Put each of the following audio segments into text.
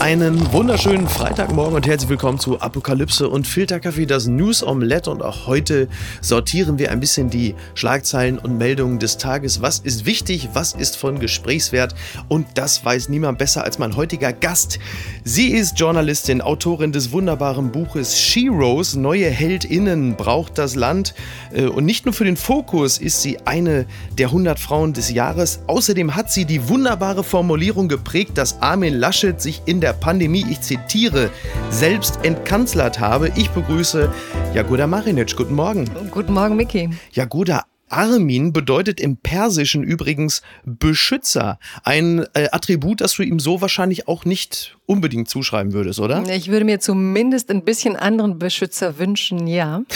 Einen wunderschönen Freitagmorgen und herzlich willkommen zu Apokalypse und Filterkaffee, das News Omelette. Und auch heute sortieren wir ein bisschen die Schlagzeilen und Meldungen des Tages. Was ist wichtig? Was ist von Gesprächswert? Und das weiß niemand besser als mein heutiger Gast. Sie ist Journalistin, Autorin des wunderbaren Buches Sheroes, Neue HeldInnen braucht das Land. Äh, und nicht nur für den Fokus ist sie eine der 100 Frauen des Jahres. Außerdem hat sie die wunderbare Formulierung geprägt, dass Armin Laschet sich in der Pandemie, ich zitiere, selbst entkanzlert habe. Ich begrüße Jagoda Marinic. Guten Morgen. Guten Morgen, Miki. Jagoda, Armin bedeutet im Persischen übrigens Beschützer. Ein äh, Attribut, das du ihm so wahrscheinlich auch nicht unbedingt zuschreiben würdest, oder? Ich würde mir zumindest ein bisschen anderen Beschützer wünschen, ja.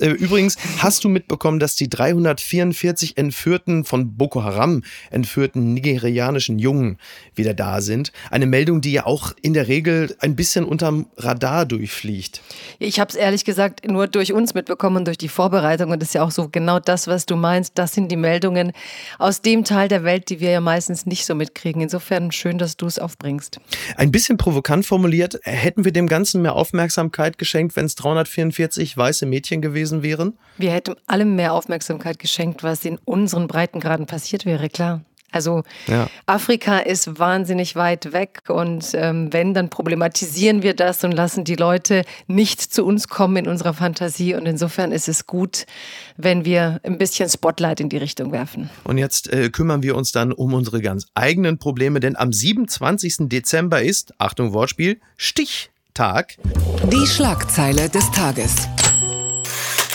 Äh, übrigens, hast du mitbekommen, dass die 344 entführten, von Boko Haram entführten nigerianischen Jungen wieder da sind? Eine Meldung, die ja auch in der Regel ein bisschen unterm Radar durchfliegt. Ich habe es ehrlich gesagt nur durch uns mitbekommen und durch die Vorbereitung und das ist ja auch so genau das, was du meinst. Das sind die Meldungen aus dem Teil der Welt, die wir ja meistens nicht so mitkriegen. Insofern schön, dass du es aufbringst. Ein bisschen provokant formuliert, hätten wir dem Ganzen mehr Aufmerksamkeit geschenkt, wenn es 344 weiße Mädchen gewesen wären? Wir hätten allem mehr Aufmerksamkeit geschenkt, was in unseren Breitengraden passiert wäre, klar. Also ja. Afrika ist wahnsinnig weit weg und ähm, wenn, dann problematisieren wir das und lassen die Leute nicht zu uns kommen in unserer Fantasie. Und insofern ist es gut, wenn wir ein bisschen Spotlight in die Richtung werfen. Und jetzt äh, kümmern wir uns dann um unsere ganz eigenen Probleme, denn am 27. Dezember ist, Achtung Wortspiel, Stichtag. Die Schlagzeile des Tages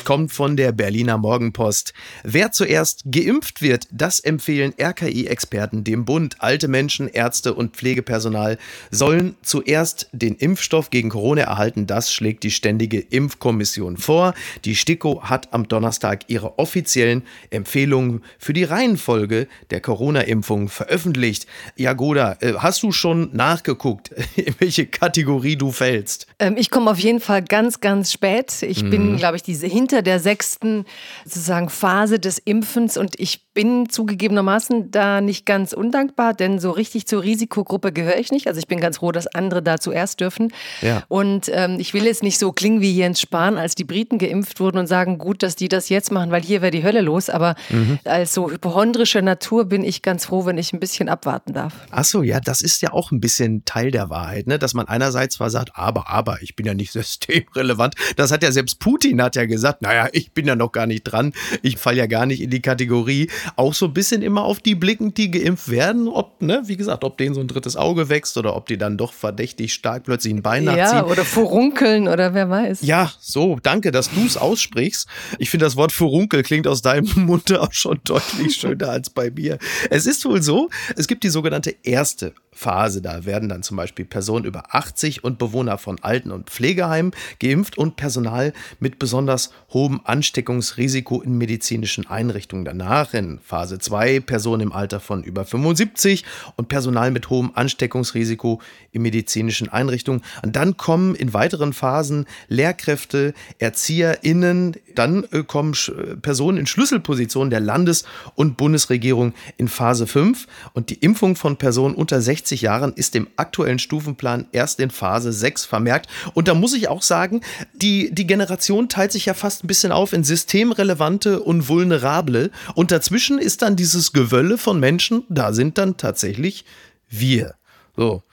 kommt von der Berliner Morgenpost. Wer zuerst geimpft wird, das empfehlen RKI-Experten dem Bund. Alte Menschen, Ärzte und Pflegepersonal sollen zuerst den Impfstoff gegen Corona erhalten. Das schlägt die Ständige Impfkommission vor. Die STIKO hat am Donnerstag ihre offiziellen Empfehlungen für die Reihenfolge der Corona-Impfung veröffentlicht. Jagoda, äh, hast du schon nachgeguckt, in welche Kategorie du fällst? Ähm, ich komme auf jeden Fall ganz, ganz spät. Ich mhm. bin, glaube ich, diese hinter hinter der sechsten sozusagen Phase des Impfens und ich bin zugegebenermaßen da nicht ganz undankbar, denn so richtig zur Risikogruppe gehöre ich nicht. Also ich bin ganz froh, dass andere da zuerst dürfen. Ja. Und ähm, ich will jetzt nicht so klingen wie Jens Spahn, als die Briten geimpft wurden und sagen, gut, dass die das jetzt machen, weil hier wäre die Hölle los. Aber mhm. als so hypochondrische Natur bin ich ganz froh, wenn ich ein bisschen abwarten darf. Ach so, ja, das ist ja auch ein bisschen Teil der Wahrheit, ne? dass man einerseits zwar sagt, aber, aber, ich bin ja nicht systemrelevant. Das hat ja selbst Putin hat ja gesagt, naja, ich bin ja noch gar nicht dran. Ich falle ja gar nicht in die Kategorie. Auch so ein bisschen immer auf die blicken, die geimpft werden, ob, ne, wie gesagt, ob denen so ein drittes Auge wächst oder ob die dann doch verdächtig stark plötzlich ein Bein nachziehen. Ja, oder furunkeln oder wer weiß. Ja, so, danke, dass du es aussprichst. Ich finde, das Wort Furunkel klingt aus deinem Munde auch schon deutlich schöner als bei mir. Es ist wohl so, es gibt die sogenannte erste Phase. Da werden dann zum Beispiel Personen über 80 und Bewohner von Alten- und Pflegeheimen geimpft und Personal mit besonders hohem Ansteckungsrisiko in medizinischen Einrichtungen. Danach in Phase 2 Personen im Alter von über 75 und Personal mit hohem Ansteckungsrisiko in medizinischen Einrichtungen. Und dann kommen in weiteren Phasen Lehrkräfte, ErzieherInnen, dann äh, kommen Personen in Schlüsselpositionen der Landes- und Bundesregierung in Phase 5 und die Impfung von Personen unter 60 60 Jahren ist im aktuellen Stufenplan erst in Phase 6 vermerkt. Und da muss ich auch sagen, die, die Generation teilt sich ja fast ein bisschen auf in systemrelevante und vulnerable. Und dazwischen ist dann dieses Gewölle von Menschen, da sind dann tatsächlich wir. So.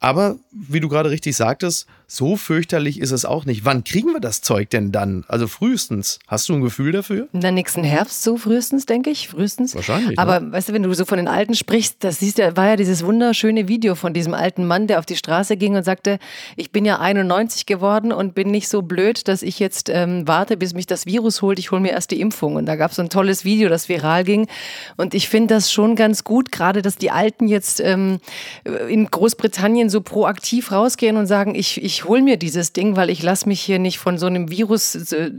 Aber wie du gerade richtig sagtest, so fürchterlich ist es auch nicht. Wann kriegen wir das Zeug denn dann? Also frühestens. Hast du ein Gefühl dafür? In der nächsten Herbst so frühestens, denke ich. Frühestens. Wahrscheinlich. Ne? Aber ne? weißt du, wenn du so von den Alten sprichst, das siehst du, war ja dieses wunderschöne Video von diesem alten Mann, der auf die Straße ging und sagte, ich bin ja 91 geworden und bin nicht so blöd, dass ich jetzt ähm, warte, bis mich das Virus holt. Ich hole mir erst die Impfung. Und da gab es so ein tolles Video, das viral ging. Und ich finde das schon ganz gut, gerade dass die Alten jetzt ähm, in Großbritannien so proaktiv rausgehen und sagen, ich, ich ich hole mir dieses Ding, weil ich lasse mich hier nicht von so einem Virus äh,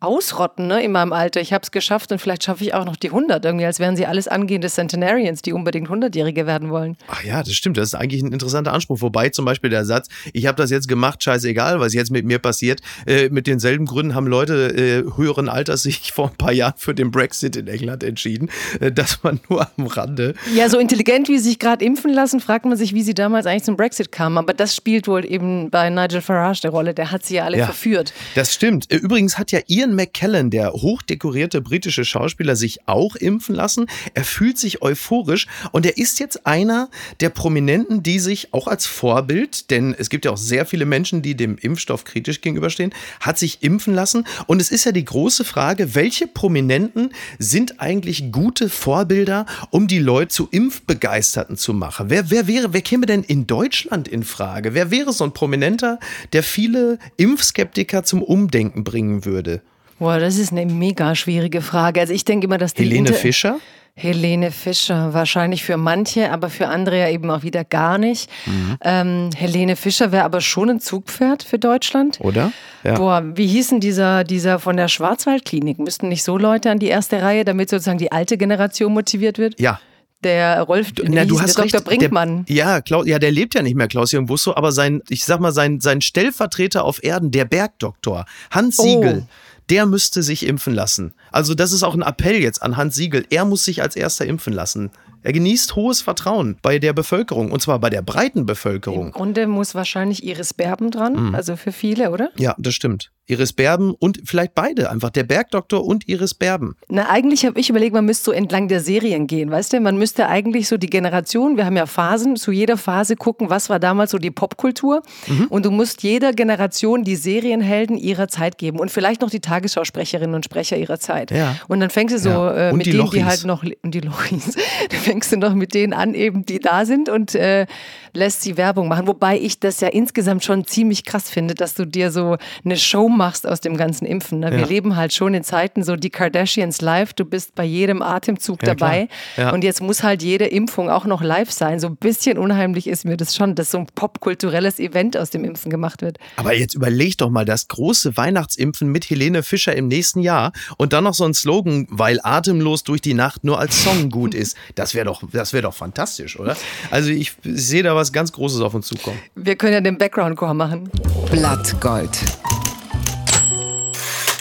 ausrotten ne, in meinem Alter. Ich habe es geschafft und vielleicht schaffe ich auch noch die 100 irgendwie, als wären sie alles angehende Centenarians, die unbedingt 100-Jährige werden wollen. Ach ja, das stimmt. Das ist eigentlich ein interessanter Anspruch. Wobei zum Beispiel der Satz, ich habe das jetzt gemacht, scheißegal, was jetzt mit mir passiert. Äh, mit denselben Gründen haben Leute äh, höheren Alters sich vor ein paar Jahren für den Brexit in England entschieden. Äh, dass man nur am Rande. Ja, so intelligent, wie sie sich gerade impfen lassen, fragt man sich, wie sie damals eigentlich zum Brexit kamen. Aber das spielt wohl eben bei Nigel Farage der Rolle. Der hat sie ja alle ja, verführt. Das stimmt. Äh, übrigens hat ja Ian McKellen, der hochdekorierte britische Schauspieler, sich auch impfen lassen. Er fühlt sich euphorisch und er ist jetzt einer der Prominenten, die sich auch als Vorbild, denn es gibt ja auch sehr viele Menschen, die dem Impfstoff kritisch gegenüberstehen, hat sich impfen lassen. Und es ist ja die große Frage, welche Prominenten sind eigentlich gute Vorbilder, um die Leute zu Impfbegeisterten zu machen? Wer, wer wäre, wer käme denn in Deutschland in Frage? Wer wäre so ein Prominenter, der viele Impfskeptiker zum Umdenken bringen würde? Boah, das ist eine mega schwierige Frage. Also ich denke immer, dass die Helene Inter Fischer? Helene Fischer, wahrscheinlich für manche, aber für andere ja eben auch wieder gar nicht. Mhm. Ähm, Helene Fischer wäre aber schon ein Zugpferd für Deutschland. Oder? Ja. Boah, wie hieß denn dieser, dieser von der Schwarzwaldklinik? Müssten nicht so Leute an die erste Reihe, damit sozusagen die alte Generation motiviert wird? Ja, der Rolf, Na, du hast der Dr. Brinkmann. Der, ja, Klaus, ja, der lebt ja nicht mehr, Klaus-Jürgen Busso, aber sein, ich sag mal, sein, sein Stellvertreter auf Erden, der Bergdoktor, Hans Siegel, oh der müsste sich impfen lassen. Also das ist auch ein Appell jetzt an Hans Siegel. Er muss sich als erster impfen lassen. Er genießt hohes Vertrauen bei der Bevölkerung und zwar bei der breiten Bevölkerung. Im Grunde muss wahrscheinlich Iris Berben dran, mhm. also für viele, oder? Ja, das stimmt. Iris Berben und vielleicht beide einfach, der Bergdoktor und Iris Berben. Na, eigentlich habe ich überlegt, man müsste so entlang der Serien gehen, weißt du? Man müsste eigentlich so die Generation, wir haben ja Phasen, zu jeder Phase gucken, was war damals so die Popkultur mhm. und du musst jeder Generation die Serienhelden ihrer Zeit geben und vielleicht noch die Tagesschausprecherinnen und Sprecher ihrer Zeit. Ja. Und dann fängst du so ja. äh, mit denen, Lochis. die halt noch, und die Lochis, dann fängst du noch mit denen an eben, die da sind und äh, lässt sie Werbung machen. Wobei ich das ja insgesamt schon ziemlich krass finde, dass du dir so eine Show machst aus dem ganzen Impfen. Ne? Wir ja. leben halt schon in Zeiten so die Kardashians live, du bist bei jedem Atemzug ja, dabei und jetzt muss halt jede Impfung auch noch live sein. So ein bisschen unheimlich ist mir das schon, dass so ein popkulturelles Event aus dem Impfen gemacht wird. Aber jetzt überleg doch mal, das große Weihnachtsimpfen mit Helene Fischer im nächsten Jahr und dann noch so ein Slogan, weil atemlos durch die Nacht nur als Song gut ist. Das wäre doch, das wäre doch fantastisch, oder? Also ich sehe da was was ganz Großes auf uns zukommen. Wir können ja den Background-Core machen. Blattgold.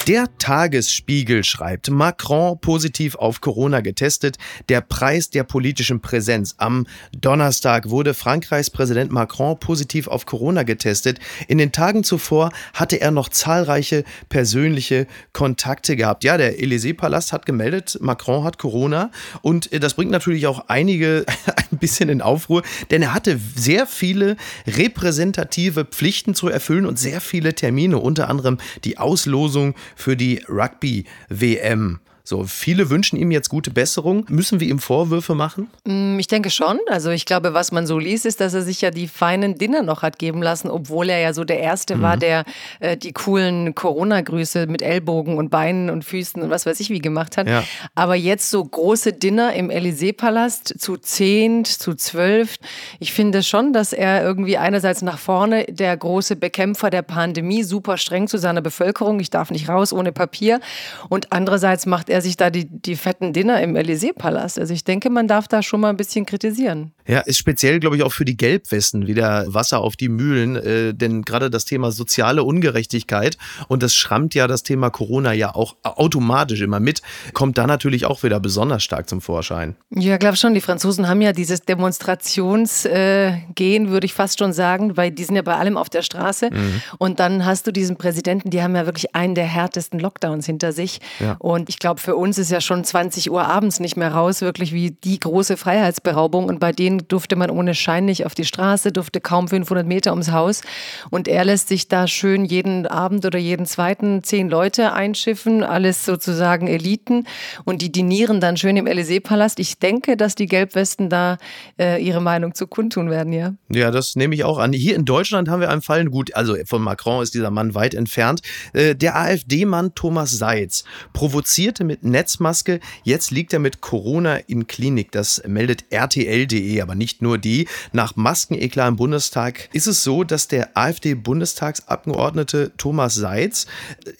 Der Tagesspiegel schreibt, Macron positiv auf Corona getestet, der Preis der politischen Präsenz. Am Donnerstag wurde Frankreichs Präsident Macron positiv auf Corona getestet. In den Tagen zuvor hatte er noch zahlreiche persönliche Kontakte gehabt. Ja, der Élysée-Palast hat gemeldet, Macron hat Corona und das bringt natürlich auch einige ein bisschen in Aufruhr, denn er hatte sehr viele repräsentative Pflichten zu erfüllen und sehr viele Termine, unter anderem die Auslosung für die Rugby-WM. So, viele wünschen ihm jetzt gute Besserung. Müssen wir ihm Vorwürfe machen? Mm, ich denke schon. Also ich glaube, was man so liest, ist, dass er sich ja die feinen Dinner noch hat geben lassen, obwohl er ja so der Erste mhm. war, der äh, die coolen Corona-Grüße mit Ellbogen und Beinen und Füßen und was weiß ich wie gemacht hat. Ja. Aber jetzt so große Dinner im Élysée-Palast zu zehn, zu zwölf. Ich finde schon, dass er irgendwie einerseits nach vorne der große Bekämpfer der Pandemie, super streng zu seiner Bevölkerung, ich darf nicht raus ohne Papier. Und andererseits macht er sich da die, die fetten Dinner im Élysée-Palast. Also ich denke, man darf da schon mal ein bisschen kritisieren. Ja, ist speziell, glaube ich, auch für die Gelbwesten wieder Wasser auf die Mühlen, äh, denn gerade das Thema soziale Ungerechtigkeit und das schrammt ja das Thema Corona ja auch automatisch immer mit, kommt da natürlich auch wieder besonders stark zum Vorschein. Ja, glaube schon. Die Franzosen haben ja dieses Demonstrationsgehen, äh, würde ich fast schon sagen, weil die sind ja bei allem auf der Straße. Mhm. Und dann hast du diesen Präsidenten, die haben ja wirklich einen der härtesten Lockdowns hinter sich. Ja. Und ich glaube, für uns ist ja schon 20 Uhr abends nicht mehr raus, wirklich wie die große Freiheitsberaubung. Und bei denen durfte man ohne Schein nicht auf die Straße, durfte kaum 500 Meter ums Haus. Und er lässt sich da schön jeden Abend oder jeden zweiten zehn Leute einschiffen, alles sozusagen Eliten. Und die dinieren dann schön im Élysée-Palast. Ich denke, dass die Gelbwesten da äh, ihre Meinung zu kundtun werden, ja. Ja, das nehme ich auch an. Hier in Deutschland haben wir einen Fall, gut, also von Macron ist dieser Mann weit entfernt. Äh, der AfD-Mann Thomas Seitz provozierte mit Netzmaske. Jetzt liegt er mit Corona in Klinik. Das meldet RTL.de. aber nicht nur die. Nach Maskeneklar im Bundestag ist es so, dass der AfD-Bundestagsabgeordnete Thomas Seitz,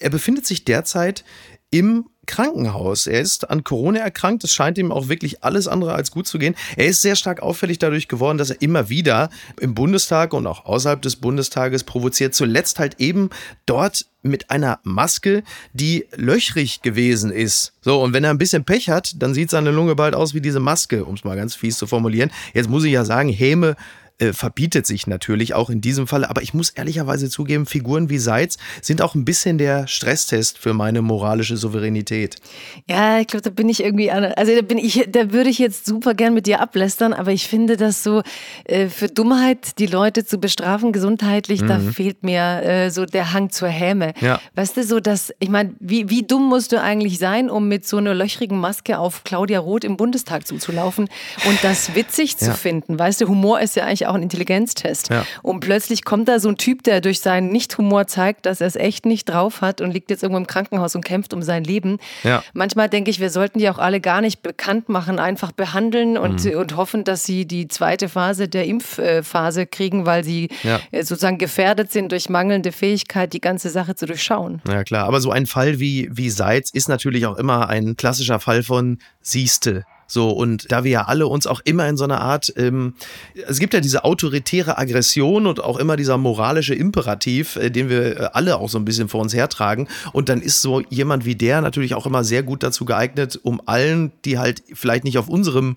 er befindet sich derzeit im Krankenhaus. Er ist an Corona erkrankt. Es scheint ihm auch wirklich alles andere als gut zu gehen. Er ist sehr stark auffällig dadurch geworden, dass er immer wieder im Bundestag und auch außerhalb des Bundestages provoziert. Zuletzt halt eben dort mit einer Maske, die löchrig gewesen ist. So, und wenn er ein bisschen Pech hat, dann sieht seine Lunge bald aus wie diese Maske, um es mal ganz fies zu formulieren. Jetzt muss ich ja sagen, Häme äh, verbietet sich natürlich auch in diesem Fall. Aber ich muss ehrlicherweise zugeben, Figuren wie Seitz sind auch ein bisschen der Stresstest für meine moralische Souveränität. Ja, ich glaube, da bin ich irgendwie, an, also da bin ich, da würde ich jetzt super gern mit dir ablästern, aber ich finde das so, äh, für Dummheit die Leute zu bestrafen, gesundheitlich, mhm. da fehlt mir äh, so der Hang zur Häme. Ja. Weißt du, so dass, ich meine, wie, wie dumm musst du eigentlich sein, um mit so einer löchrigen Maske auf Claudia Roth im Bundestag zuzulaufen und das witzig zu ja. finden? Weißt du, Humor ist ja eigentlich auch ein Intelligenztest. Ja. Und plötzlich kommt da so ein Typ, der durch seinen Nicht-Humor zeigt, dass er es echt nicht drauf hat und liegt jetzt irgendwo im Krankenhaus und kämpft um sein Leben. Ja. Manchmal denke ich, wir sollten die auch alle gar nicht bekannt machen, einfach behandeln und, mhm. und hoffen, dass sie die zweite Phase der Impfphase kriegen, weil sie ja. Äh, sozusagen gefährdet sind durch mangelnde Fähigkeit, die ganze Sache zu durchschauen. Ja klar, aber so ein Fall wie, wie Seitz ist natürlich auch immer ein klassischer Fall von Sieste. So, und da wir ja alle uns auch immer in so einer Art, ähm, es gibt ja diese autoritäre Aggression und auch immer dieser moralische Imperativ, äh, den wir äh, alle auch so ein bisschen vor uns hertragen. Und dann ist so jemand wie der natürlich auch immer sehr gut dazu geeignet, um allen, die halt vielleicht nicht auf unserem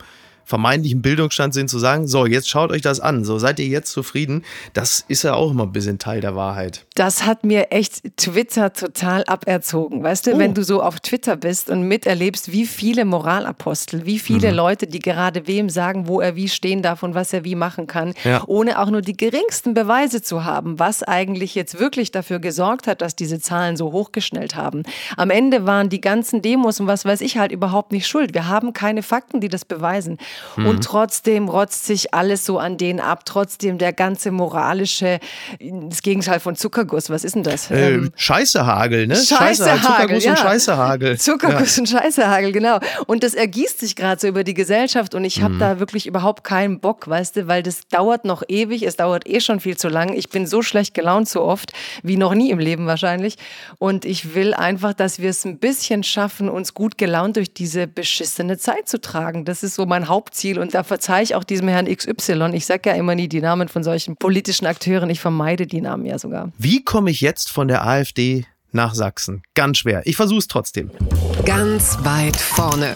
vermeintlichen Bildungsstand sind, zu sagen, so, jetzt schaut euch das an, so seid ihr jetzt zufrieden, das ist ja auch immer ein bisschen Teil der Wahrheit. Das hat mir echt Twitter total aberzogen. Weißt du, oh. wenn du so auf Twitter bist und miterlebst, wie viele Moralapostel, wie viele mhm. Leute, die gerade wem sagen, wo er wie stehen darf und was er wie machen kann, ja. ohne auch nur die geringsten Beweise zu haben, was eigentlich jetzt wirklich dafür gesorgt hat, dass diese Zahlen so hochgeschnellt haben. Am Ende waren die ganzen Demos und was weiß ich halt überhaupt nicht schuld. Wir haben keine Fakten, die das beweisen. Mhm. Und trotzdem rotzt sich alles so an denen ab. Trotzdem der ganze moralische, das Gegenteil von Zuckerguss. Was ist denn das? Äh, ähm, Scheißehagel, ne? Scheißehagel. Zuckerguss ja. und Scheißehagel. Zuckerguss ja. und Scheißehagel, genau. Und das ergießt sich gerade so über die Gesellschaft und ich habe mhm. da wirklich überhaupt keinen Bock, weißt du, weil das dauert noch ewig. Es dauert eh schon viel zu lang. Ich bin so schlecht gelaunt so oft, wie noch nie im Leben wahrscheinlich. Und ich will einfach, dass wir es ein bisschen schaffen, uns gut gelaunt durch diese beschissene Zeit zu tragen. Das ist so mein Haupt Hauptziel. Und da verzeihe ich auch diesem Herrn XY. Ich sage ja immer nie die Namen von solchen politischen Akteuren. Ich vermeide die Namen ja sogar. Wie komme ich jetzt von der AfD nach Sachsen? Ganz schwer. Ich versuche es trotzdem. Ganz weit vorne.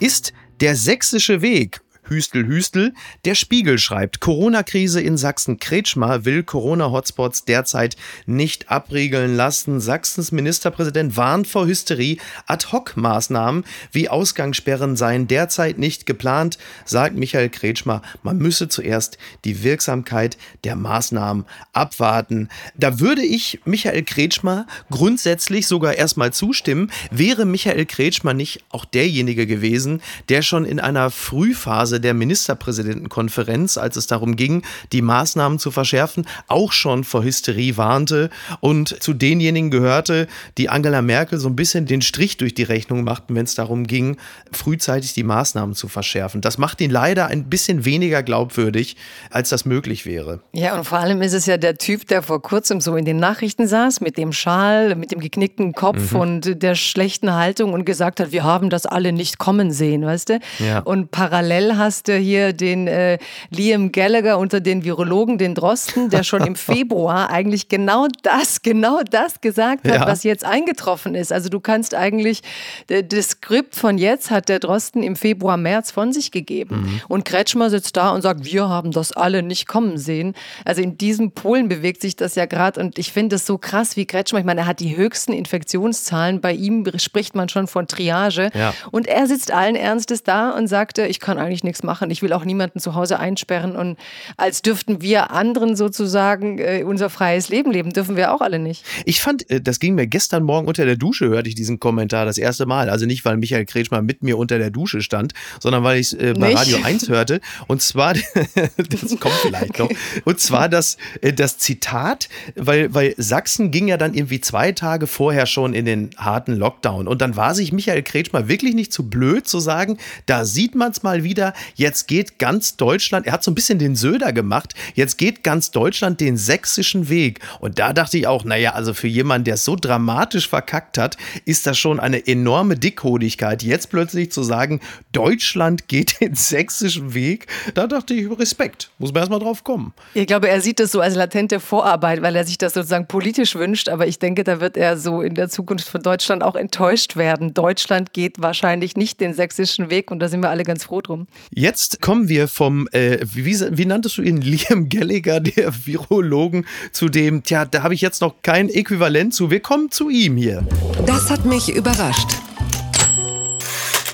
Ist der sächsische Weg Hüstel, Hüstel. Der Spiegel schreibt, Corona-Krise in Sachsen. Kretschmer will Corona-Hotspots derzeit nicht abriegeln lassen. Sachsens Ministerpräsident warnt vor Hysterie. Ad-Hoc-Maßnahmen wie Ausgangssperren seien derzeit nicht geplant, sagt Michael Kretschmer. Man müsse zuerst die Wirksamkeit der Maßnahmen abwarten. Da würde ich Michael Kretschmer grundsätzlich sogar erstmal zustimmen. Wäre Michael Kretschmer nicht auch derjenige gewesen, der schon in einer Frühphase der Ministerpräsidentenkonferenz, als es darum ging, die Maßnahmen zu verschärfen, auch schon vor Hysterie warnte und zu denjenigen gehörte, die Angela Merkel so ein bisschen den Strich durch die Rechnung machten, wenn es darum ging, frühzeitig die Maßnahmen zu verschärfen. Das macht ihn leider ein bisschen weniger glaubwürdig, als das möglich wäre. Ja, und vor allem ist es ja der Typ, der vor kurzem so in den Nachrichten saß, mit dem Schal, mit dem geknickten Kopf mhm. und der schlechten Haltung und gesagt hat, wir haben das alle nicht kommen sehen, weißt du? Ja. Und parallel hast hast du hier den äh, Liam Gallagher unter den Virologen, den Drosten, der schon im Februar eigentlich genau das, genau das gesagt hat, ja. was jetzt eingetroffen ist. Also du kannst eigentlich, das Skript von jetzt hat der Drosten im Februar, März von sich gegeben. Mhm. Und Kretschmer sitzt da und sagt, wir haben das alle nicht kommen sehen. Also in diesem Polen bewegt sich das ja gerade und ich finde es so krass, wie Kretschmer, ich meine, er hat die höchsten Infektionszahlen, bei ihm spricht man schon von Triage ja. und er sitzt allen Ernstes da und sagte, ich kann eigentlich nichts machen. Ich will auch niemanden zu Hause einsperren. Und als dürften wir anderen sozusagen äh, unser freies Leben leben, dürfen wir auch alle nicht. Ich fand, äh, das ging mir gestern Morgen unter der Dusche, hörte ich diesen Kommentar das erste Mal. Also nicht, weil Michael Kretschmer mit mir unter der Dusche stand, sondern weil ich es äh, bei nicht? Radio 1 hörte. Und zwar, das kommt vielleicht noch, und zwar das, äh, das Zitat, weil, weil Sachsen ging ja dann irgendwie zwei Tage vorher schon in den harten Lockdown. Und dann war sich Michael Kretschmer wirklich nicht zu blöd zu sagen, da sieht man es mal wieder, jetzt geht ganz Deutschland, er hat so ein bisschen den Söder gemacht, jetzt geht ganz Deutschland den sächsischen Weg. Und da dachte ich auch, naja, also für jemanden, der es so dramatisch verkackt hat, ist das schon eine enorme Dickhodigkeit. Jetzt plötzlich zu sagen, Deutschland geht den sächsischen Weg, da dachte ich, Respekt, muss man erstmal drauf kommen. Ich glaube, er sieht das so als latente Vorarbeit, weil er sich das sozusagen politisch wünscht. Aber ich denke, da wird er so in der Zukunft von Deutschland auch enttäuscht werden. Deutschland geht wahrscheinlich nicht den sächsischen Weg und da sind wir alle ganz froh drum. Jetzt kommen wir vom, äh, wie, wie nanntest du ihn, Liam Gallagher, der Virologen, zu dem, tja, da habe ich jetzt noch kein Äquivalent zu. Wir kommen zu ihm hier. Das hat mich überrascht.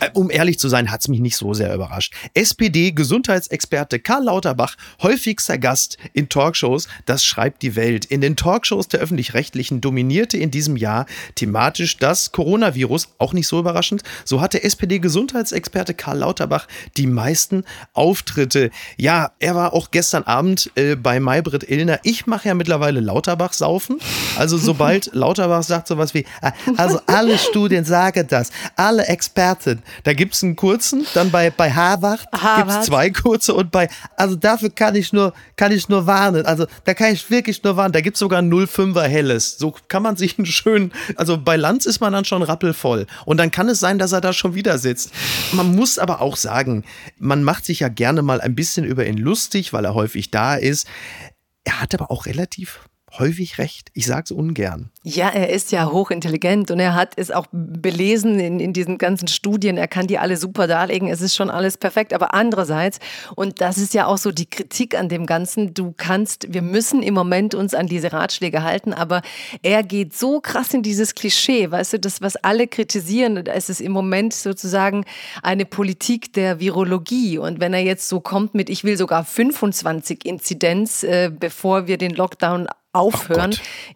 Äh, um ehrlich zu sein, hat es mich nicht so sehr überrascht. SPD-Gesundheitsexperte Karl Lauterbach, häufigster Gast in Talkshows, das schreibt die Welt. In den Talkshows der öffentlich-rechtlichen dominierte in diesem Jahr thematisch das Coronavirus, auch nicht so überraschend. So hatte SPD-Gesundheitsexperte Karl Lauterbach die meisten Auftritte. Ja, er war auch gestern Abend äh, bei Maybrit Illner. Ich mache ja mittlerweile Lauterbach saufen. Also sobald Lauterbach sagt sowas wie, äh, also alle Studien sagen das, alle Experten, da gibt es einen kurzen, dann bei, bei Harvard, Harvard. gibt es zwei kurze und bei, also dafür kann ich nur, kann ich nur warnen. Also da kann ich wirklich nur warnen. Da gibt es sogar ein 05er helles. So kann man sich einen schönen, also bei Lanz ist man dann schon rappelvoll. Und dann kann es sein, dass er da schon wieder sitzt. Man muss aber auch sagen, man macht sich ja gerne mal ein bisschen über ihn lustig, weil er häufig da ist. Er hat aber auch relativ häufig recht. Ich sage es ungern. Ja, er ist ja hochintelligent und er hat es auch belesen in, in diesen ganzen Studien. Er kann die alle super darlegen. Es ist schon alles perfekt. Aber andererseits, und das ist ja auch so die Kritik an dem Ganzen, du kannst, wir müssen im Moment uns an diese Ratschläge halten, aber er geht so krass in dieses Klischee, weißt du, das, was alle kritisieren, es ist im Moment sozusagen eine Politik der Virologie. Und wenn er jetzt so kommt mit, ich will sogar 25 Inzidenz, äh, bevor wir den Lockdown aufhören.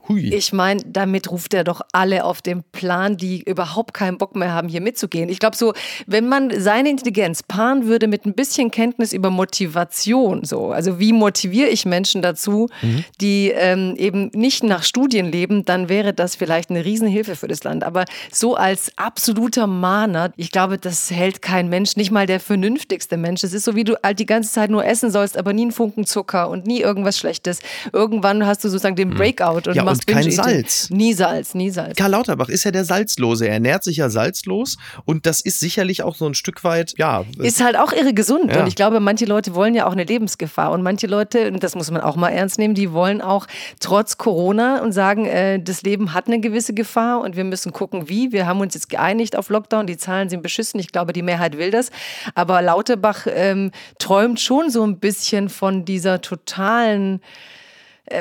Ich meine, damit ruft er doch alle auf den Plan, die überhaupt keinen Bock mehr haben, hier mitzugehen. Ich glaube so, wenn man seine Intelligenz paaren würde mit ein bisschen Kenntnis über Motivation, so, also wie motiviere ich Menschen dazu, mhm. die ähm, eben nicht nach Studien leben, dann wäre das vielleicht eine Riesenhilfe für das Land. Aber so als absoluter Mahner, ich glaube, das hält kein Mensch, nicht mal der vernünftigste Mensch. Es ist so, wie du halt die ganze Zeit nur essen sollst, aber nie einen Funken Zucker und nie irgendwas Schlechtes. Irgendwann hast du sozusagen den hm. Breakout und ja, machst und kein Salz. Nie Salz, nie Salz. Karl Lauterbach ist ja der Salzlose. Er ernährt sich ja salzlos und das ist sicherlich auch so ein Stück weit, ja. Ist halt auch irre gesund. Ja. Und ich glaube, manche Leute wollen ja auch eine Lebensgefahr und manche Leute, und das muss man auch mal ernst nehmen, die wollen auch trotz Corona und sagen, äh, das Leben hat eine gewisse Gefahr und wir müssen gucken, wie. Wir haben uns jetzt geeinigt auf Lockdown, die Zahlen sind beschissen. Ich glaube, die Mehrheit will das. Aber Lauterbach ähm, träumt schon so ein bisschen von dieser totalen äh,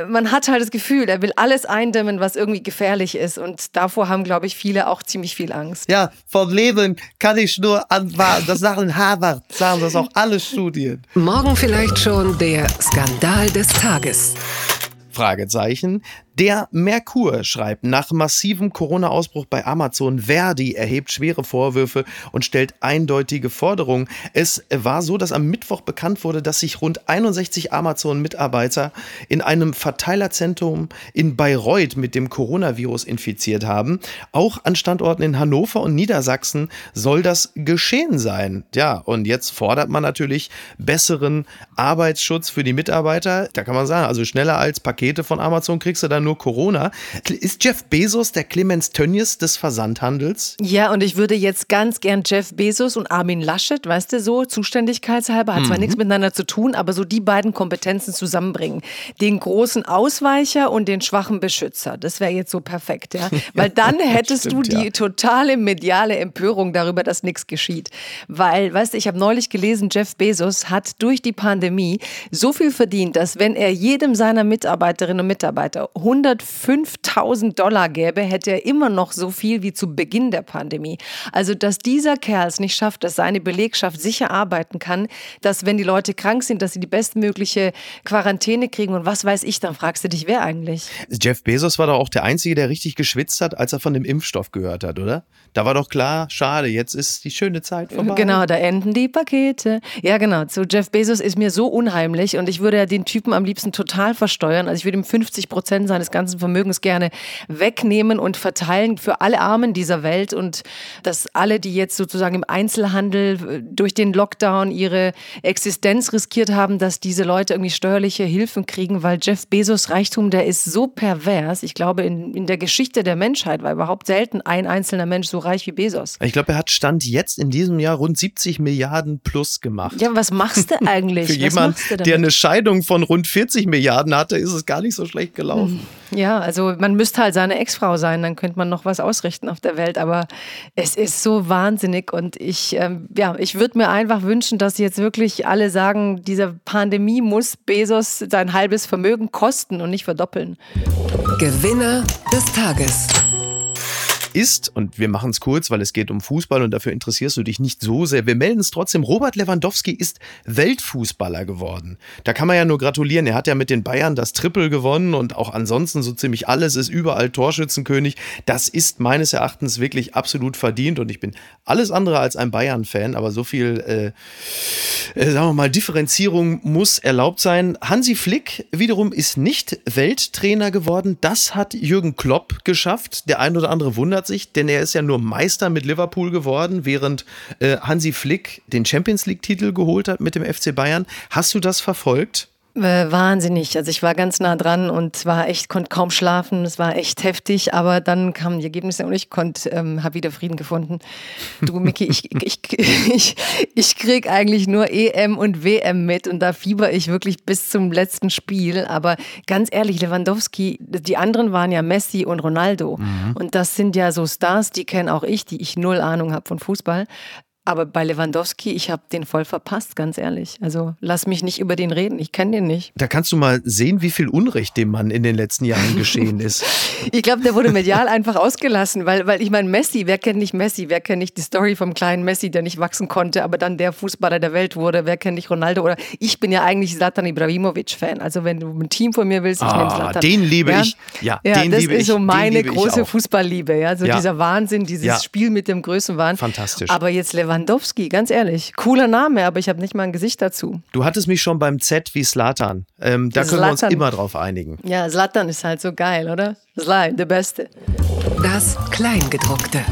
man hat halt das Gefühl, er will alles eindämmen, was irgendwie gefährlich ist. Und davor haben, glaube ich, viele auch ziemlich viel Angst. Ja, vom Leben kann ich nur anwarten. Das sagen Harvard, sagen das auch alle Studien. Morgen vielleicht schon der Skandal des Tages. Fragezeichen. Der Merkur schreibt, nach massivem Corona-Ausbruch bei Amazon, Verdi erhebt schwere Vorwürfe und stellt eindeutige Forderungen. Es war so, dass am Mittwoch bekannt wurde, dass sich rund 61 Amazon-Mitarbeiter in einem Verteilerzentrum in Bayreuth mit dem Coronavirus infiziert haben. Auch an Standorten in Hannover und Niedersachsen soll das geschehen sein. Ja, und jetzt fordert man natürlich besseren Arbeitsschutz für die Mitarbeiter. Da kann man sagen, also schneller als Pakete von Amazon kriegst du dann nur nur Corona. Ist Jeff Bezos der Clemens Tönnies des Versandhandels? Ja, und ich würde jetzt ganz gern Jeff Bezos und Armin Laschet, weißt du, so zuständigkeitshalber, hat zwar mhm. nichts miteinander zu tun, aber so die beiden Kompetenzen zusammenbringen. Den großen Ausweicher und den schwachen Beschützer. Das wäre jetzt so perfekt, ja. Weil dann hättest stimmt, du die ja. totale mediale Empörung darüber, dass nichts geschieht. Weil, weißt du, ich habe neulich gelesen, Jeff Bezos hat durch die Pandemie so viel verdient, dass wenn er jedem seiner Mitarbeiterinnen und Mitarbeiter 105.000 Dollar gäbe, hätte er immer noch so viel wie zu Beginn der Pandemie. Also, dass dieser Kerl es nicht schafft, dass seine Belegschaft sicher arbeiten kann, dass wenn die Leute krank sind, dass sie die bestmögliche Quarantäne kriegen und was weiß ich, dann fragst du dich, wer eigentlich? Jeff Bezos war doch auch der Einzige, der richtig geschwitzt hat, als er von dem Impfstoff gehört hat, oder? Da war doch klar, schade, jetzt ist die schöne Zeit vorbei. Genau, da enden die Pakete. Ja, genau. Zu Jeff Bezos ist mir so unheimlich und ich würde ja den Typen am liebsten total versteuern. Also ich würde ihm 50 Prozent seiner meines ganzen Vermögens gerne wegnehmen und verteilen für alle Armen dieser Welt und dass alle, die jetzt sozusagen im Einzelhandel äh, durch den Lockdown ihre Existenz riskiert haben, dass diese Leute irgendwie steuerliche Hilfen kriegen, weil Jeff Bezos Reichtum, der ist so pervers. Ich glaube, in, in der Geschichte der Menschheit war überhaupt selten ein einzelner Mensch so reich wie Bezos. Ich glaube, er hat Stand jetzt in diesem Jahr rund 70 Milliarden plus gemacht. Ja, was machst du eigentlich? Für jemanden, der eine Scheidung von rund 40 Milliarden hatte, ist es gar nicht so schlecht gelaufen. Ja, also man müsste halt seine Ex-Frau sein, dann könnte man noch was ausrichten auf der Welt. Aber es ist so wahnsinnig und ich, ähm, ja, ich würde mir einfach wünschen, dass jetzt wirklich alle sagen, diese Pandemie muss Bezos sein halbes Vermögen kosten und nicht verdoppeln. Gewinner des Tages ist, und wir machen es kurz, weil es geht um Fußball und dafür interessierst du dich nicht so sehr. Wir melden es trotzdem, Robert Lewandowski ist Weltfußballer geworden. Da kann man ja nur gratulieren. Er hat ja mit den Bayern das Triple gewonnen und auch ansonsten so ziemlich alles ist überall Torschützenkönig. Das ist meines Erachtens wirklich absolut verdient und ich bin alles andere als ein Bayern-Fan, aber so viel, äh, äh, sagen wir mal, Differenzierung muss erlaubt sein. Hansi Flick wiederum ist nicht Welttrainer geworden. Das hat Jürgen Klopp geschafft. Der ein oder andere wundert wundert sich, denn er ist ja nur Meister mit Liverpool geworden, während äh, Hansi Flick den Champions League-Titel geholt hat mit dem FC Bayern. Hast du das verfolgt? Äh, wahnsinnig. Also ich war ganz nah dran und war echt, konnte kaum schlafen. Es war echt heftig, aber dann kamen die Ergebnisse und ich konnte, ähm, habe wieder Frieden gefunden. Du, Miki, ich, ich, ich, ich krieg eigentlich nur EM und WM mit und da fieber ich wirklich bis zum letzten Spiel. Aber ganz ehrlich, Lewandowski, die anderen waren ja Messi und Ronaldo. Mhm. Und das sind ja so Stars, die kenne auch ich, die ich null Ahnung habe von Fußball. Aber bei Lewandowski, ich habe den voll verpasst, ganz ehrlich. Also lass mich nicht über den reden, ich kenne den nicht. Da kannst du mal sehen, wie viel Unrecht dem Mann in den letzten Jahren geschehen ist. ich glaube, der wurde medial einfach ausgelassen, weil, weil ich meine, Messi, wer kennt nicht Messi? Wer kennt nicht die Story vom kleinen Messi, der nicht wachsen konnte, aber dann der Fußballer der Welt wurde? Wer kennt nicht Ronaldo? Oder ich bin ja eigentlich Zlatan Ibrahimovic-Fan. Also wenn du ein Team von mir willst, ich ah, nehme Zlatan. Den liebe ja? ich. Ja, ja den das liebe ist ich. so meine große Fußballliebe. Ja? So ja. dieser Wahnsinn, dieses ja. Spiel mit dem Größenwahn. Fantastisch. Aber jetzt Lewandowski, ganz ehrlich. Cooler Name, aber ich habe nicht mal ein Gesicht dazu. Du hattest mich schon beim Z wie Slatan. Ähm, da können wir uns immer drauf einigen. Ja, Slatan ist halt so geil, oder? Sly, der Beste. Das Kleingedruckte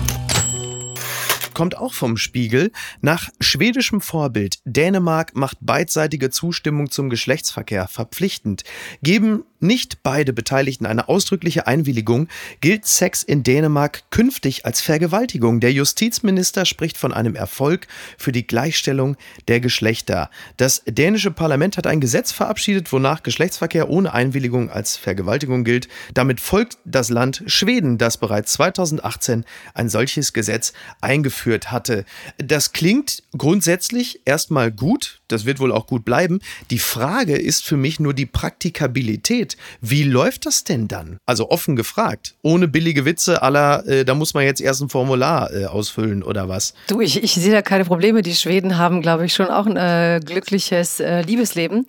kommt auch vom Spiegel. Nach schwedischem Vorbild Dänemark macht beidseitige Zustimmung zum Geschlechtsverkehr verpflichtend. Geben nicht beide Beteiligten eine ausdrückliche Einwilligung, gilt Sex in Dänemark künftig als Vergewaltigung. Der Justizminister spricht von einem Erfolg für die Gleichstellung der Geschlechter. Das dänische Parlament hat ein Gesetz verabschiedet, wonach Geschlechtsverkehr ohne Einwilligung als Vergewaltigung gilt. Damit folgt das Land Schweden, das bereits 2018 ein solches Gesetz eingeführt hatte. Das klingt grundsätzlich erstmal gut, das wird wohl auch gut bleiben. Die Frage ist für mich nur die Praktikabilität. Wie läuft das denn dann? Also offen gefragt, ohne billige Witze aller, äh, da muss man jetzt erst ein Formular äh, ausfüllen oder was? Du, ich, ich sehe da keine Probleme. Die Schweden haben, glaube ich, schon auch ein äh, glückliches äh, Liebesleben.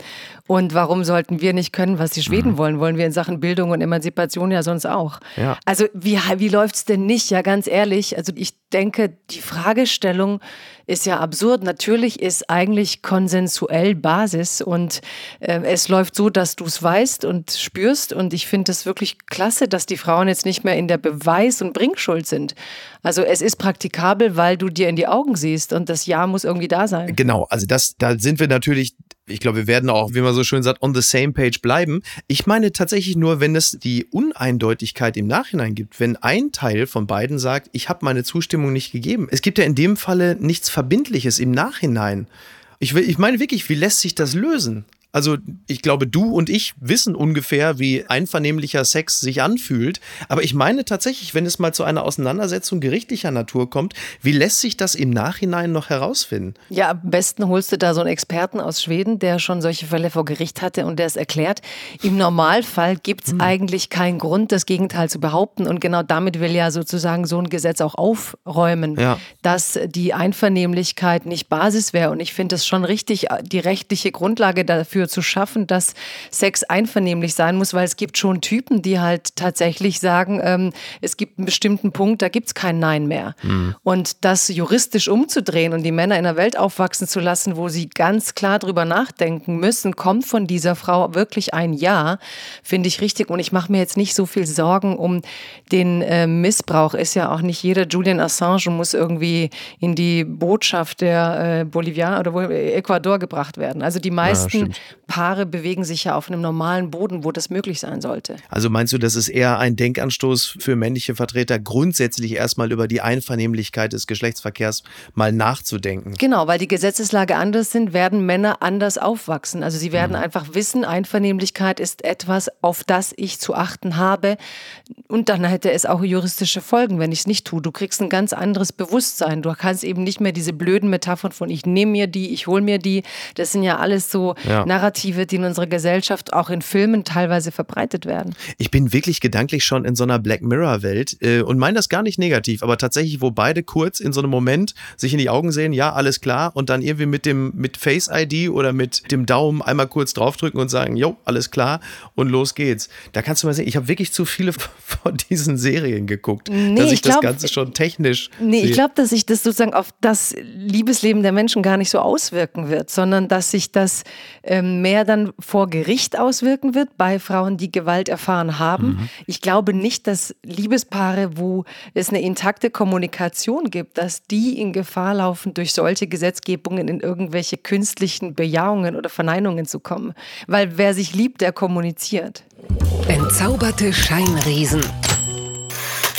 Und warum sollten wir nicht können, was die Schweden mhm. wollen? Wollen wir in Sachen Bildung und Emanzipation ja sonst auch. Ja. Also wie, wie läuft es denn nicht? Ja, ganz ehrlich, also ich denke, die Fragestellung ist ja absurd. Natürlich ist eigentlich konsensuell Basis und äh, es läuft so, dass du es weißt und spürst. Und ich finde es wirklich klasse, dass die Frauen jetzt nicht mehr in der Beweis- und Bringschuld sind. Also es ist praktikabel, weil du dir in die Augen siehst und das Ja muss irgendwie da sein. Genau, also das, da sind wir natürlich ich glaube, wir werden auch, wie man so schön sagt, on the same page bleiben. Ich meine tatsächlich nur, wenn es die Uneindeutigkeit im Nachhinein gibt, wenn ein Teil von beiden sagt, ich habe meine Zustimmung nicht gegeben. Es gibt ja in dem Falle nichts Verbindliches im Nachhinein. Ich, ich meine wirklich, wie lässt sich das lösen? Also ich glaube, du und ich wissen ungefähr, wie einvernehmlicher Sex sich anfühlt. Aber ich meine tatsächlich, wenn es mal zu einer Auseinandersetzung gerichtlicher Natur kommt, wie lässt sich das im Nachhinein noch herausfinden? Ja, am besten holst du da so einen Experten aus Schweden, der schon solche Fälle vor Gericht hatte und der es erklärt. Im Normalfall gibt es hm. eigentlich keinen Grund, das Gegenteil zu behaupten. Und genau damit will ja sozusagen so ein Gesetz auch aufräumen, ja. dass die Einvernehmlichkeit nicht Basis wäre. Und ich finde es schon richtig, die rechtliche Grundlage dafür dafür zu schaffen, dass Sex einvernehmlich sein muss, weil es gibt schon Typen, die halt tatsächlich sagen, ähm, es gibt einen bestimmten Punkt, da gibt es kein Nein mehr. Mhm. Und das juristisch umzudrehen und die Männer in einer Welt aufwachsen zu lassen, wo sie ganz klar drüber nachdenken müssen, kommt von dieser Frau wirklich ein Ja, finde ich richtig. Und ich mache mir jetzt nicht so viel Sorgen um den äh, Missbrauch. Ist ja auch nicht jeder Julian Assange muss irgendwie in die Botschaft der äh, Bolivianer oder wo, Ecuador gebracht werden. Also die meisten ja, Paare bewegen sich ja auf einem normalen Boden, wo das möglich sein sollte. Also meinst du, das ist eher ein Denkanstoß für männliche Vertreter, grundsätzlich erstmal über die Einvernehmlichkeit des Geschlechtsverkehrs mal nachzudenken? Genau, weil die Gesetzeslage anders sind, werden Männer anders aufwachsen. Also sie werden mhm. einfach wissen, Einvernehmlichkeit ist etwas, auf das ich zu achten habe. Und dann hätte es auch juristische Folgen, wenn ich es nicht tue. Du kriegst ein ganz anderes Bewusstsein. Du kannst eben nicht mehr diese blöden Metaphern von ich nehme mir die, ich hole mir die. Das sind ja alles so ja. Narrative, die in unserer Gesellschaft auch in Filmen teilweise verbreitet werden. Ich bin wirklich gedanklich schon in so einer Black Mirror-Welt äh, und meine das gar nicht negativ, aber tatsächlich, wo beide kurz in so einem Moment sich in die Augen sehen, ja, alles klar, und dann irgendwie mit dem mit Face ID oder mit dem Daumen einmal kurz draufdrücken und sagen, jo, alles klar und los geht's. Da kannst du mal sehen, ich habe wirklich zu viele von diesen Serien geguckt, nee, dass ich, ich glaub, das Ganze schon technisch. Nee, sehe. ich glaube, dass sich das sozusagen auf das Liebesleben der Menschen gar nicht so auswirken wird, sondern dass sich das ähm, mehr dann vor Gericht auswirken wird bei Frauen, die Gewalt erfahren haben. Mhm. Ich glaube nicht, dass Liebespaare, wo es eine intakte Kommunikation gibt, dass die in Gefahr laufen, durch solche Gesetzgebungen in irgendwelche künstlichen Bejahungen oder Verneinungen zu kommen. Weil wer sich liebt, der kommuniziert. Entzauberte Scheinriesen.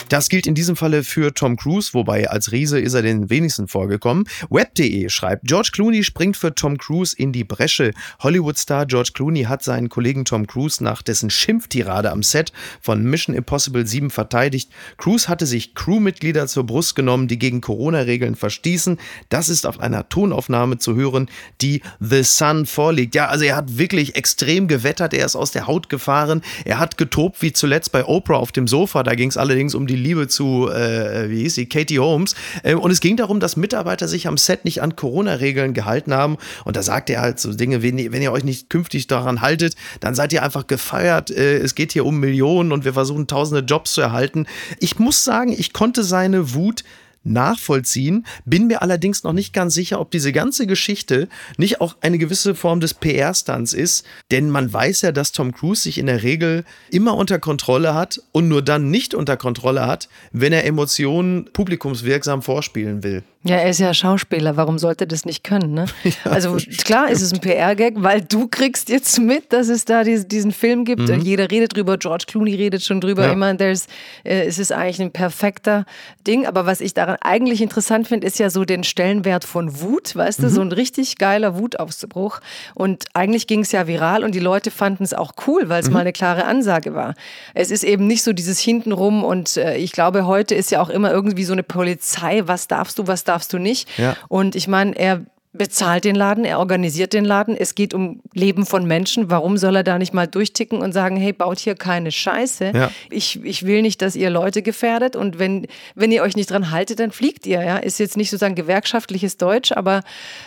Das gilt in diesem Falle für Tom Cruise, wobei als Riese ist er den wenigsten vorgekommen. Web.de schreibt, George Clooney springt für Tom Cruise in die Bresche. Hollywood-Star George Clooney hat seinen Kollegen Tom Cruise nach dessen Schimpftirade am Set von Mission Impossible 7 verteidigt. Cruise hatte sich Crewmitglieder zur Brust genommen, die gegen Corona-Regeln verstießen. Das ist auf einer Tonaufnahme zu hören, die The Sun vorliegt. Ja, also er hat wirklich extrem gewettert, er ist aus der Haut gefahren, er hat getobt wie zuletzt bei Oprah auf dem Sofa. Da ging es allerdings um die Liebe zu, äh, wie hieß sie, Katie Holmes. Äh, und es ging darum, dass Mitarbeiter sich am Set nicht an Corona-Regeln gehalten haben. Und da sagte er halt so Dinge, wenn ihr, wenn ihr euch nicht künftig daran haltet, dann seid ihr einfach gefeiert. Äh, es geht hier um Millionen und wir versuchen tausende Jobs zu erhalten. Ich muss sagen, ich konnte seine Wut nachvollziehen, bin mir allerdings noch nicht ganz sicher, ob diese ganze Geschichte nicht auch eine gewisse Form des PR-Stunts ist, denn man weiß ja, dass Tom Cruise sich in der Regel immer unter Kontrolle hat und nur dann nicht unter Kontrolle hat, wenn er Emotionen publikumswirksam vorspielen will. Ja, er ist ja Schauspieler, warum sollte das nicht können? Ne? Ja. Also klar ist es ein PR-Gag, weil du kriegst jetzt mit, dass es da diesen Film gibt mhm. und jeder redet drüber, George Clooney redet schon drüber, ja. immer, there's, äh, es ist eigentlich ein perfekter Ding, aber was ich daran eigentlich interessant finde, ist ja so den Stellenwert von Wut, weißt mhm. du, so ein richtig geiler Wutausbruch und eigentlich ging es ja viral und die Leute fanden es auch cool, weil es mhm. mal eine klare Ansage war. Es ist eben nicht so dieses Hintenrum und äh, ich glaube, heute ist ja auch immer irgendwie so eine Polizei, was darfst du, was darfst du nicht. Ja. Und ich meine, er bezahlt den Laden, er organisiert den Laden. Es geht um Leben von Menschen. Warum soll er da nicht mal durchticken und sagen, hey, baut hier keine Scheiße. Ja. Ich, ich will nicht, dass ihr Leute gefährdet. Und wenn, wenn ihr euch nicht dran haltet, dann fliegt ihr. Ja? Ist jetzt nicht sozusagen gewerkschaftliches Deutsch, aber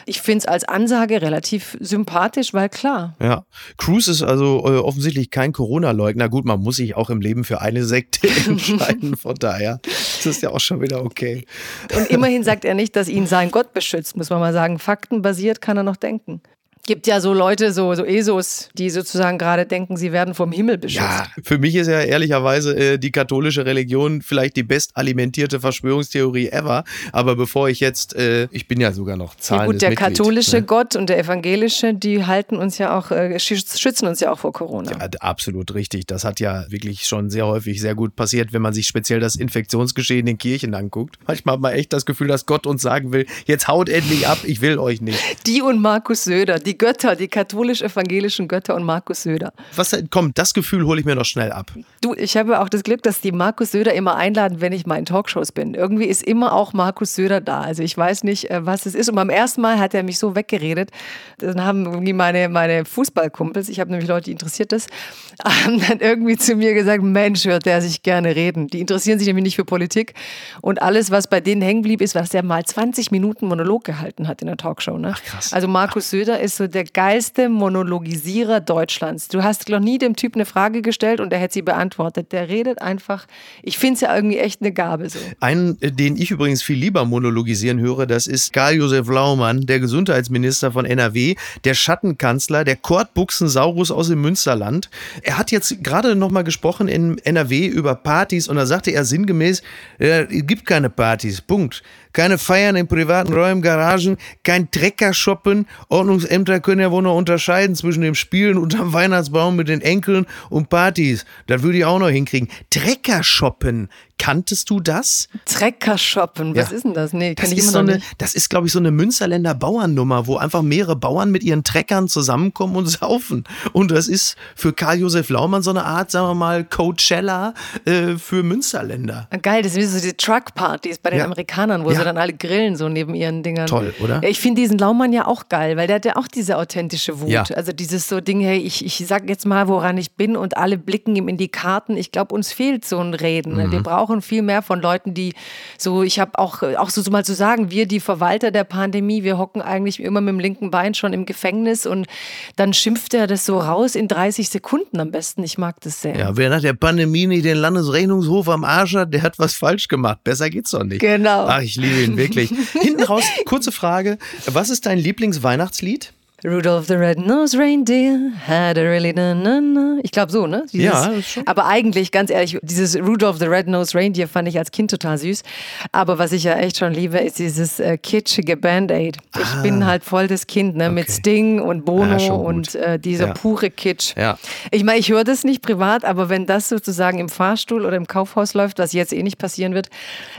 ich finde es als Ansage relativ sympathisch, weil klar. Ja, Cruz ist also äh, offensichtlich kein Corona-Leugner. Gut, man muss sich auch im Leben für eine Sekte entscheiden. Von daher ist das ja auch schon wieder okay. Und immerhin sagt er nicht, dass ihn sein Gott beschützt, muss man mal sagen faktenbasiert kann er noch denken gibt ja so Leute, so, so Esos, die sozusagen gerade denken, sie werden vom Himmel beschützt. Ja, für mich ist ja ehrlicherweise äh, die katholische Religion vielleicht die bestalimentierte Verschwörungstheorie ever. Aber bevor ich jetzt, äh, ich bin ja sogar noch zahlendes ja, gut, der Mitglied, katholische ne? Gott und der evangelische, die halten uns ja auch, äh, schützen uns ja auch vor Corona. Ja, absolut richtig. Das hat ja wirklich schon sehr häufig sehr gut passiert, wenn man sich speziell das Infektionsgeschehen in Kirchen anguckt. Manchmal hat man echt das Gefühl, dass Gott uns sagen will, jetzt haut endlich ab, ich will euch nicht. Die und Markus Söder, die die Götter, die katholisch-evangelischen Götter und Markus Söder. Was kommt, das Gefühl hole ich mir noch schnell ab. Du, ich habe auch das Glück, dass die Markus Söder immer einladen, wenn ich mal in Talkshows bin. Irgendwie ist immer auch Markus Söder da. Also ich weiß nicht, äh, was es ist. Und beim ersten Mal hat er mich so weggeredet. Dann haben irgendwie meine, meine Fußballkumpels, ich habe nämlich Leute, die interessiert das, haben dann irgendwie zu mir gesagt, Mensch, hört der sich gerne reden. Die interessieren sich nämlich nicht für Politik. Und alles, was bei denen hängen blieb, ist, was er mal 20 Minuten Monolog gehalten hat in der Talkshow. Ne? Ach, krass. Also Markus Söder ist so der geilste Monologisierer Deutschlands. Du hast noch nie dem Typ eine Frage gestellt und er hätte sie beantwortet. Der redet einfach. Ich finde es ja irgendwie echt eine Gabe so. Einen, äh, den ich übrigens viel lieber monologisieren höre, das ist Karl-Josef Laumann, der Gesundheitsminister von NRW, der Schattenkanzler, der Kurt Buchsensaurus aus dem Münsterland. Er hat jetzt gerade noch mal gesprochen in NRW über Partys und da sagte er sinngemäß, äh, es gibt keine Partys, Punkt. Keine Feiern in privaten Räumen, Garagen, kein Treckershoppen. Ordnungsämter können ja wohl noch unterscheiden zwischen dem Spielen unterm Weihnachtsbaum mit den Enkeln und Partys. Das würde ich auch noch hinkriegen. Treckershoppen. Kanntest du das? Treckershoppen, was Ja. ist denn das? Nee, Das ist, so eine, das ist, glaube ich, so eine Münsterländer Bauernnummer, wo einfach mehrere Bauern mit ihren Treckern zusammenkommen und saufen. Und das ist für Karl-Josef Laumann so eine Art, sagen wir mal, Coachella äh, für Münsterländer. Geil, das sind so die Truck-Partys bei den Ja. Amerikanern, wo Ja. sie dann alle grillen, so neben ihren Dingern. Toll, oder? Ich finde diesen Laumann ja auch geil, weil der hat ja auch diese authentische Wut. Also dieses so Ding, hey, ich, ich sag jetzt mal, woran ich bin und alle blicken ihm in die Karten. Ich glaube, uns fehlt so ein Reden. Mhm. Wir brauchen viel mehr von Leuten, die so, ich habe auch, auch so, so mal zu sagen, wir, die Verwalter der Pandemie, wir hocken eigentlich immer mit dem linken Bein schon im Gefängnis und dann schimpft er das so raus in 30 Sekunden am besten. Ich mag das sehr. Ja, wer nach der Pandemie nicht den Landesrechnungshof am Arsch hat, der hat was falsch gemacht. Besser geht's doch nicht. Genau. Ach, ich liebe ihn wirklich. Hinten raus, kurze Frage. Was ist dein Lieblingsweihnachtslied? Rudolph the Red-Nosed Reindeer had a really na na na. Ich glaube so, ne? Dieses, Ja, schon- Aber eigentlich, ganz ehrlich, dieses Rudolph the Red-Nosed Reindeer fand ich als Kind total süß. Aber was ich ja echt schon liebe, ist dieses äh, kitschige Band-Aid. Ich bin halt voll das Kind, ne? Mit Ah. Okay. Sting und Bono Ah, schon gut. und äh, dieser Ja. pure Kitsch. Ja. Ich meine, ich höre das nicht privat, aber wenn das sozusagen im Fahrstuhl oder im Kaufhaus läuft, was jetzt eh nicht passieren wird,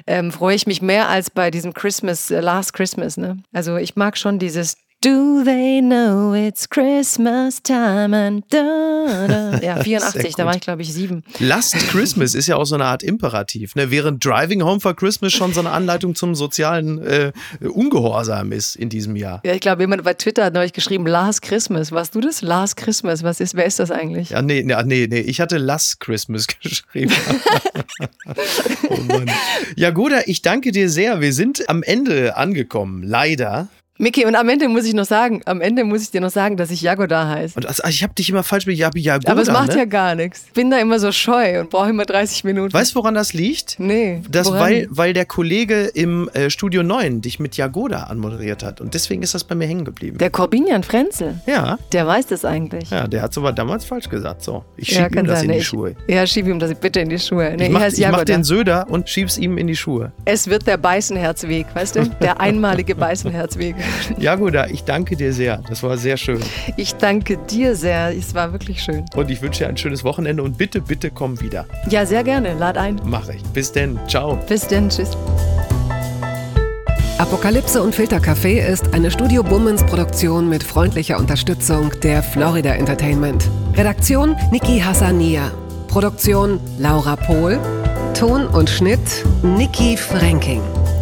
ähm, freue ich mich mehr als bei diesem Christmas, äh, Last Christmas. Ne? Also ich mag schon dieses Do they know it's Christmas time and da, da. Ja, 84, da war ich glaube ich sieben. Last Christmas ist ja auch so eine Art Imperativ, ne? während Driving Home for Christmas schon so eine Anleitung zum sozialen äh, Ungehorsam ist in diesem Jahr. Ja, ich glaube, jemand bei Twitter hat neulich geschrieben, Last Christmas. Warst du das? Last Christmas. Was ist, wer ist das eigentlich? Ja, nee, nee, nee, nee, ich hatte Last Christmas geschrieben. oh Mann. Ja, Goda, ich danke dir sehr. Wir sind am Ende angekommen, leider. Micky, und am Ende muss ich noch sagen, am Ende muss ich dir noch sagen, dass ich Jagoda heiße. Und also, ich habe dich immer falsch mit Jabi Jagoda, Aber es macht ne? ja gar nichts. Ich bin da immer so scheu und brauche immer 30 Minuten. Weißt du, woran das liegt? Nee. Das, woran? weil, weil der Kollege im äh, Studio 9 dich mit Jagoda anmoderiert hat. Und deswegen ist das bei mir hängen geblieben. Der Corbinian Frenzel, ja, der weiß das eigentlich. ja, der hat es aber damals falsch gesagt. So, ich Ja, schiebe ihm das in Nee, die ich- Schuhe. Ja, schieb ihm das bitte in die Schuhe. Nee, Ich mach, heißt ich mach den Söder und schieb's ihm in die Schuhe. es wird der Beißenherzweg, weißt du? Der einmalige Beißenherzweg. Jagoda, ich danke dir sehr. Das war sehr schön. Ich danke dir sehr. Es war wirklich schön. Und ich wünsche dir ein schönes Wochenende und bitte, bitte komm wieder. Ja, sehr gerne. Lad ein. Mache ich. Bis denn. Ciao. Bis dann. Tschüss. Apokalypse und Filtercafé ist eine Studio Bummens Produktion mit freundlicher Unterstützung der Florida Entertainment. Redaktion Niki Hassania. Produktion Laura Pohl. Ton und Schnitt Niki Franking.